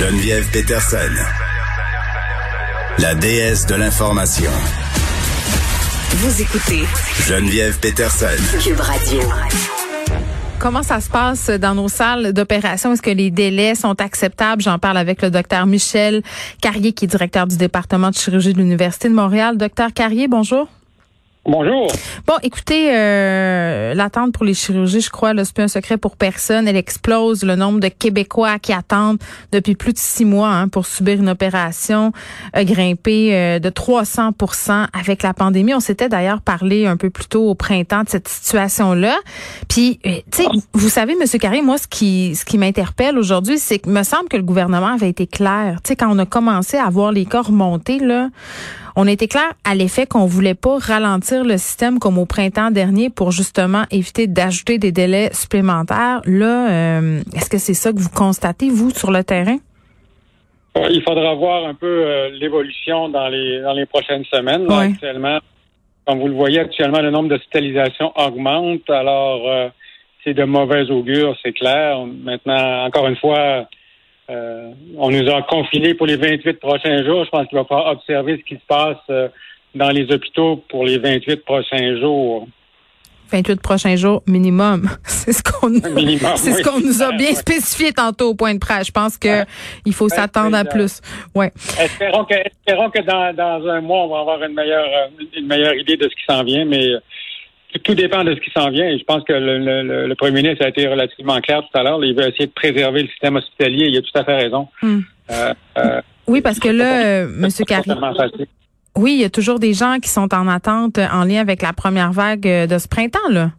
Geneviève Peterson, la déesse de l'information. Vous écoutez Geneviève Peterson. Cube Radio. Comment ça se passe dans nos salles d'opération? Est-ce que les délais sont acceptables? J'en parle avec le docteur Michel Carrier, qui est directeur du département de chirurgie de l'Université de Montréal. Docteur Carrier, bonjour. Bonjour. Bon, écoutez, euh, l'attente pour les chirurgies, je crois, c'est plus un secret pour personne. Elle explose le nombre de Québécois qui attendent depuis plus de six mois hein, pour subir une opération a grimpé euh, de 300% avec la pandémie. On s'était d'ailleurs parlé un peu plus tôt au printemps de cette situation-là. Puis, euh, tu sais, vous savez, Monsieur Carré, moi, ce qui, ce qui m'interpelle aujourd'hui, c'est que me semble que le gouvernement avait été clair. Tu sais, quand on a commencé à voir les cas remonter, là, on était clair à l'effet qu'on voulait pas ralentir le système comme au printemps dernier pour justement éviter d'ajouter des délais supplémentaires. Là, euh, est-ce que c'est ça que vous constatez, vous, sur le terrain? Euh, il faudra voir un peu euh, l'évolution dans les dans les prochaines semaines. Là, Ouais. Actuellement, comme vous le voyez, actuellement, le nombre d'hospitalisations augmente. Alors, euh, c'est de mauvais augure, c'est clair. Maintenant, encore une fois, euh, on nous a confinés pour les 28 prochains jours. Je pense qu'il va falloir observer ce qui se passe euh, dans les hôpitaux pour les 28 prochains jours. 28 prochains jours minimum. C'est ce qu'on c'est ce oui. nous a bien spécifié tantôt au point de presse. Je pense que il faut s'attendre à plus. Ouais. Espérons que, espérons que dans, dans un mois, on va avoir une meilleure, euh, une meilleure idée de ce qui s'en vient, mais tout, dépend de ce qui s'en vient. Et je pense que le, le- premier ministre a été relativement clair tout à l'heure. Il veut essayer de préserver le système hospitalier. Il a tout à fait raison. Hmm. Euh, euh, Oui, parce que là, euh, pas Carrier, oui, il y a toujours des gens qui sont en attente en lien avec la première vague de ce printemps, là.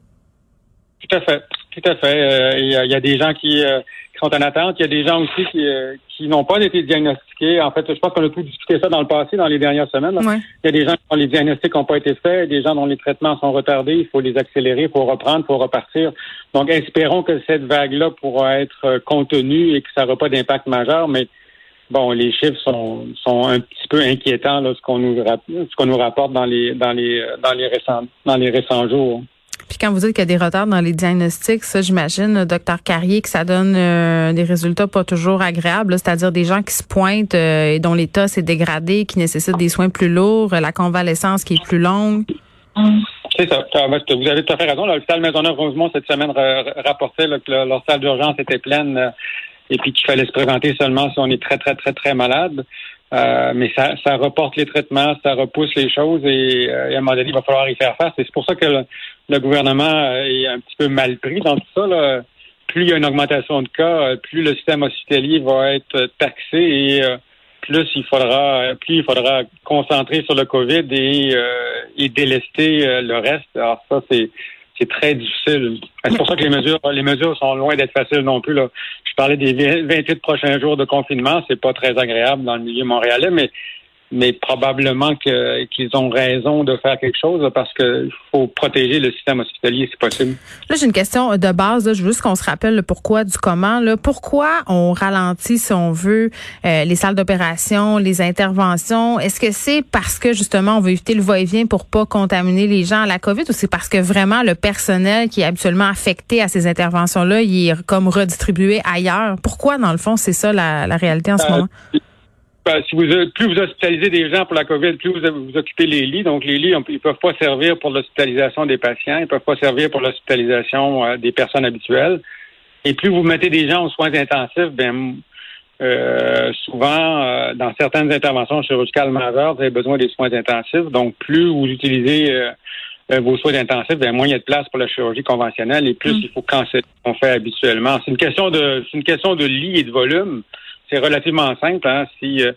Tout à fait. Tout à fait. Euh, Il y, y a des gens qui, euh, qui sont en attente. Il y a des gens aussi qui, euh, qui n'ont pas été diagnostiqués. En fait, je pense qu'on a tout discuté ça dans le passé, dans les dernières semaines. Ouais. Il y a des gens dont les diagnostics n'ont pas été faits, des gens dont les traitements sont retardés, il faut les accélérer, il faut reprendre, il faut repartir. Donc, espérons que cette vague-là pourra être euh, contenue et que ça n'aura pas d'impact majeur, mais bon, les chiffres sont, sont un petit peu inquiétants, là, ce qu'on nous, ce qu'on nous rapporte dans les, dans les, euh, dans les récents, dans les récents jours. Puis quand vous dites qu'il y a des retards dans les diagnostics, ça, j'imagine, docteur Carrier, que ça donne euh, des résultats pas toujours agréables, c'est-à-dire des gens qui se pointent euh, et dont l'état s'est dégradé, qui nécessitent des soins plus lourds, la convalescence qui est plus longue. Ah, ben, Vous avez tout à fait raison. L'hôpital Maisonneuve-Rosemont, cette semaine, ra- rapportait que leur leur salle d'urgence était pleine euh, et puis qu'il fallait se présenter seulement si on est très, très, très, très malade. Euh, mais ça, ça reporte les traitements, ça repousse les choses et, euh, à un moment donné, il va falloir y faire face. Et c'est pour ça que le, le gouvernement euh, est un petit peu mal pris dans tout ça. Là. Plus il y a une augmentation de cas, euh, plus le système hospitalier va être taxé et euh, plus il faudra plus il faudra concentrer sur le COVID et, et délester le reste. Alors ça, c'est c'est très difficile. C'est pour ça que les mesures les mesures sont loin d'être faciles non plus. Là. Parlais des 28 prochains jours de confinement, c'est pas très agréable dans le milieu montréalais, mais mais probablement que qu'ils ont raison de faire quelque chose parce qu'il faut protéger le système hospitalier si possible. Là, j'ai une question de base. Là. Je veux juste qu'on se rappelle le pourquoi du comment. Là. Pourquoi on ralentit, si on veut, euh, les salles d'opération, les interventions? Est-ce que c'est parce que, justement, on veut éviter le va-et-vient pour pas contaminer les gens à la COVID ou c'est parce que vraiment le personnel qui est habituellement affecté à ces interventions-là, il est comme redistribué ailleurs? Pourquoi, dans le fond, c'est ça la, la réalité en ce Euh, moment? Ben, si vous plus vous hospitalisez des gens pour la COVID, plus vous, vous occupez les lits. Donc les lits, on- ils peuvent pas servir pour l'hospitalisation des patients, ils peuvent pas servir pour l'hospitalisation euh, des personnes habituelles. Et plus vous mettez des gens aux soins intensifs, ben euh, souvent euh, dans certaines interventions chirurgicales majeures, vous avez besoin des soins intensifs. Donc plus vous utilisez euh, euh, vos soins intensifs, ben moins il y a de place pour la chirurgie conventionnelle et plus Mm. il faut canceller ce qu'on fait habituellement. C'est une question de c'est une question de lit et de volume c'est relativement simple. Hein? Si euh,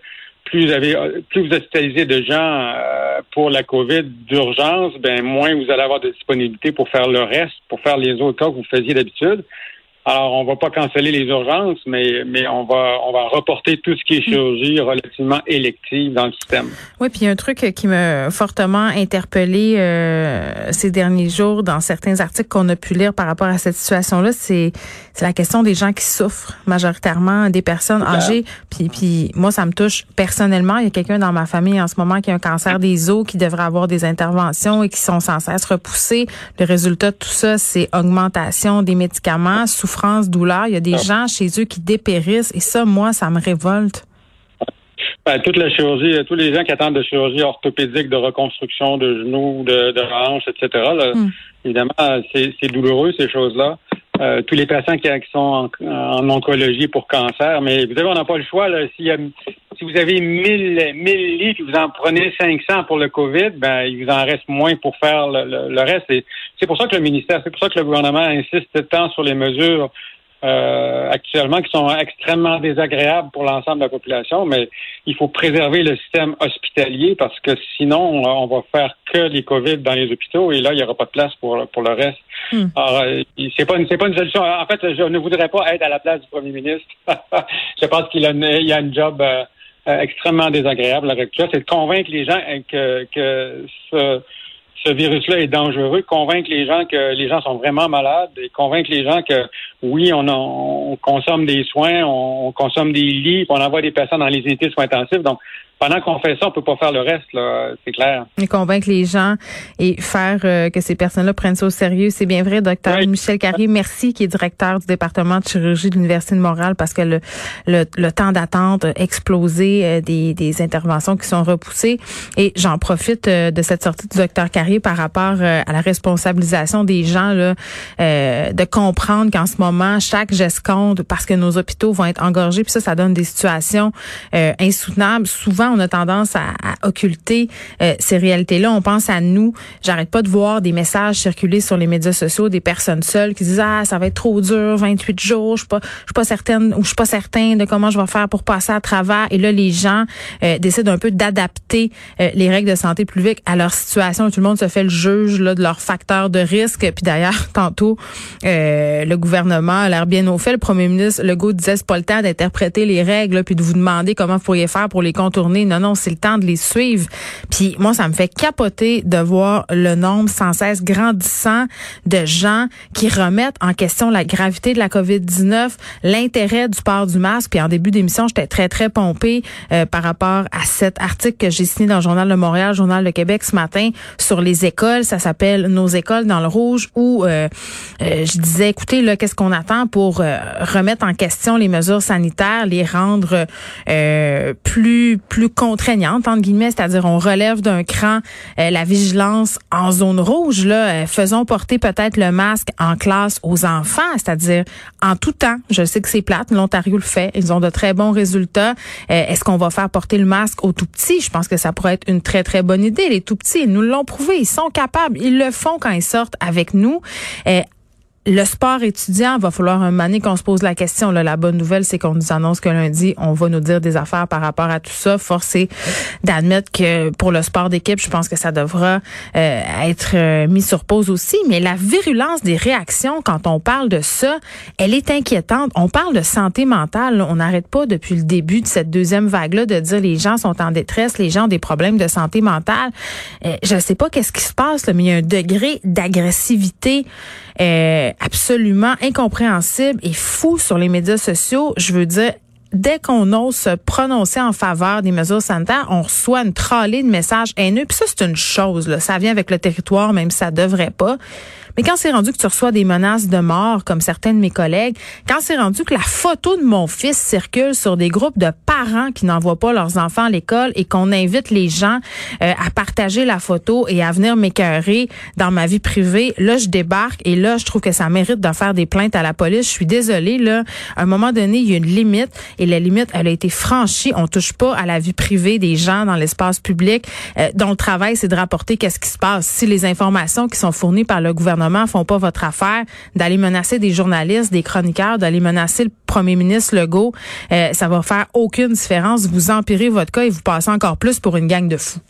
plus vous avez euh, plus vous hospitalisez de gens euh, pour la COVID d'urgence, ben moins vous allez avoir de disponibilité pour faire le reste, pour faire les autres cas que vous faisiez d'habitude. Alors, on va pas canceller les urgences, mais, mais on va on va reporter tout ce qui est chirurgie relativement élective dans le système. Oui, puis un truc qui m'a fortement interpellé euh, ces derniers jours dans certains articles qu'on a pu lire par rapport à cette situation-là, c'est c'est la question des gens qui souffrent, majoritairement des personnes âgées. Puis, puis moi, ça me touche personnellement. Il y a quelqu'un dans ma famille en ce moment qui a un cancer des os, qui devrait avoir des interventions et qui sont sans cesse repoussées. Le résultat de tout ça, c'est augmentation des médicaments, souffrance, douleur. Il y a des ah. gens chez eux qui dépérissent et ça, moi, ça me révolte. Ben, toute la chirurgie, tous les gens qui attendent de chirurgie orthopédique, de reconstruction de genoux, de, de hanches, etc. Hmm. Évidemment, c'est douloureux ces choses-là. Euh, tous les patients qui, sont en, oncologie pour cancer, mais vous savez, on n'a pas le choix. Là. Si, si vous avez 1000, 1000 lits et vous en prenez 500 pour le COVID, ben il vous en reste moins pour faire le, le reste. C'est pour ça que le ministère, c'est pour ça que le gouvernement insiste tant sur les mesures euh, actuellement qui sont extrêmement désagréables pour l'ensemble de la population, mais il faut préserver le système hospitalier parce que sinon, on va faire que les COVID dans les hôpitaux et là, il n'y aura pas de place pour, pour le reste. Hmm. Alors, euh, c'est pas, une, pas une solution. En fait, je ne voudrais pas être à la place du premier ministre. je pense qu'il a, il a une job euh, extrêmement désagréable avec ça. C'est de convaincre les gens que, que ce ce virus-là est dangereux, convaincre les gens que les gens sont vraiment malades et convaincre les gens que oui, on, on consomme des soins, on, consomme des lits, on envoie des personnes dans les unités de soins intensifs. Donc, pendant qu'on fait ça, on peut pas faire le reste, là, c'est clair. Et convaincre les gens et faire euh, que ces personnes-là prennent ça au sérieux, c'est bien vrai, docteur Michel Carrier. Merci, qui est directeur du département de chirurgie de l'Université de Montréal, parce que le, le, temps d'attente a explosé, euh, des, des interventions qui sont repoussées. Et j'en profite euh, de cette sortie du docteur Carrier par rapport à la responsabilisation des gens, là, de comprendre qu'en ce moment, chaque geste compte parce que nos hôpitaux vont être engorgés, puis ça, ça donne des situations insoutenables. Souvent, on a tendance à, occulter euh, ces réalités-là. On pense à nous. J'arrête pas de voir des messages circuler sur les médias sociaux des personnes seules qui disent ah ça va être trop dur, 28 jours, je suis pas, je suis pas certaine ou je suis pas certain de comment je vais faire pour passer à travers. Et là, les gens euh, décident un peu d'adapter euh, les règles de santé publique à leur situation. Tout le monde se fait le juge là, de leurs facteurs de risque. Puis d'ailleurs, tantôt, le gouvernement l'air bien au fait. Le premier ministre Legault disait c'est pas le temps d'interpréter les règles puis de vous demander comment vous pourriez faire pour les contourner non, non, c'est le temps de les suivre. Puis moi, ça me fait capoter de voir le nombre sans cesse grandissant de gens qui remettent en question la gravité de la COVID-19, l'intérêt du port du masque. Puis en début d'émission, j'étais très, très pompée euh, par rapport à cet article que j'ai signé dans le Journal de Montréal, le Journal de Québec ce matin sur les écoles. Ça s'appelle Nos écoles dans le rouge où euh, euh, je disais, écoutez, là, qu'est-ce qu'on attend pour remettre en question les mesures sanitaires, les rendre plus, plus contraignante entre guillemets, c'est-à-dire on relève d'un cran euh, la vigilance en zone rouge là, euh, faisons porter peut-être le masque en classe aux enfants, c'est-à-dire en tout temps. Je sais que c'est plate, l'Ontario le fait, ils ont de très bons résultats. Euh, est-ce qu'on va faire porter le masque aux tout petits? Je pense que ça pourrait être une très très bonne idée. Les tout petits, ils nous l'ont prouvé, ils sont capables, ils le font quand ils sortent avec nous le sport étudiant, va falloir un moment qu'on se pose la question. Là, la bonne nouvelle, c'est qu'on nous annonce que lundi, on va nous dire des affaires par rapport à tout ça. Force est d'admettre que pour le sport d'équipe, je pense que ça devra euh, être euh, mis sur pause aussi. Mais la virulence des réactions quand on parle de ça, elle est inquiétante. On parle de santé mentale. On n'arrête pas depuis le début de cette deuxième vague-là de dire les gens sont en détresse, les gens ont des problèmes de santé mentale. Euh, je ne sais pas qu'est-ce qui se passe, mais il y a un degré d'agressivité euh, absolument incompréhensible et fou sur les médias sociaux. Je veux dire, dès qu'on ose se prononcer en faveur des mesures sanitaires, on reçoit une tralée de messages haineux. Puis ça, c'est une chose. Là. Ça vient avec le territoire, même si ça devrait pas. Mais quand c'est rendu que tu reçois des menaces de mort, comme certains de mes collègues, quand c'est rendu que la photo de mon fils circule sur des groupes de parents qui n'envoient pas leurs enfants à l'école et qu'on invite les gens euh, à partager la photo et à venir m'écœurer dans ma vie privée, là, je débarque et là, je trouve que ça mérite de faire des plaintes à la police. Je suis désolée, là. À un moment donné, il y a une limite et la limite, elle a été franchie. On touche pas à la vie privée des gens dans l'espace public euh, dont le travail, c'est de rapporter qu'est-ce qui se passe. Si les informations qui sont fournies par le gouvernement font pas votre affaire, d'aller menacer des journalistes, des chroniqueurs, d'aller menacer le premier ministre Legault, euh, ça va faire aucune différence. Vous empirez votre cas et vous passez encore plus pour une gang de fous.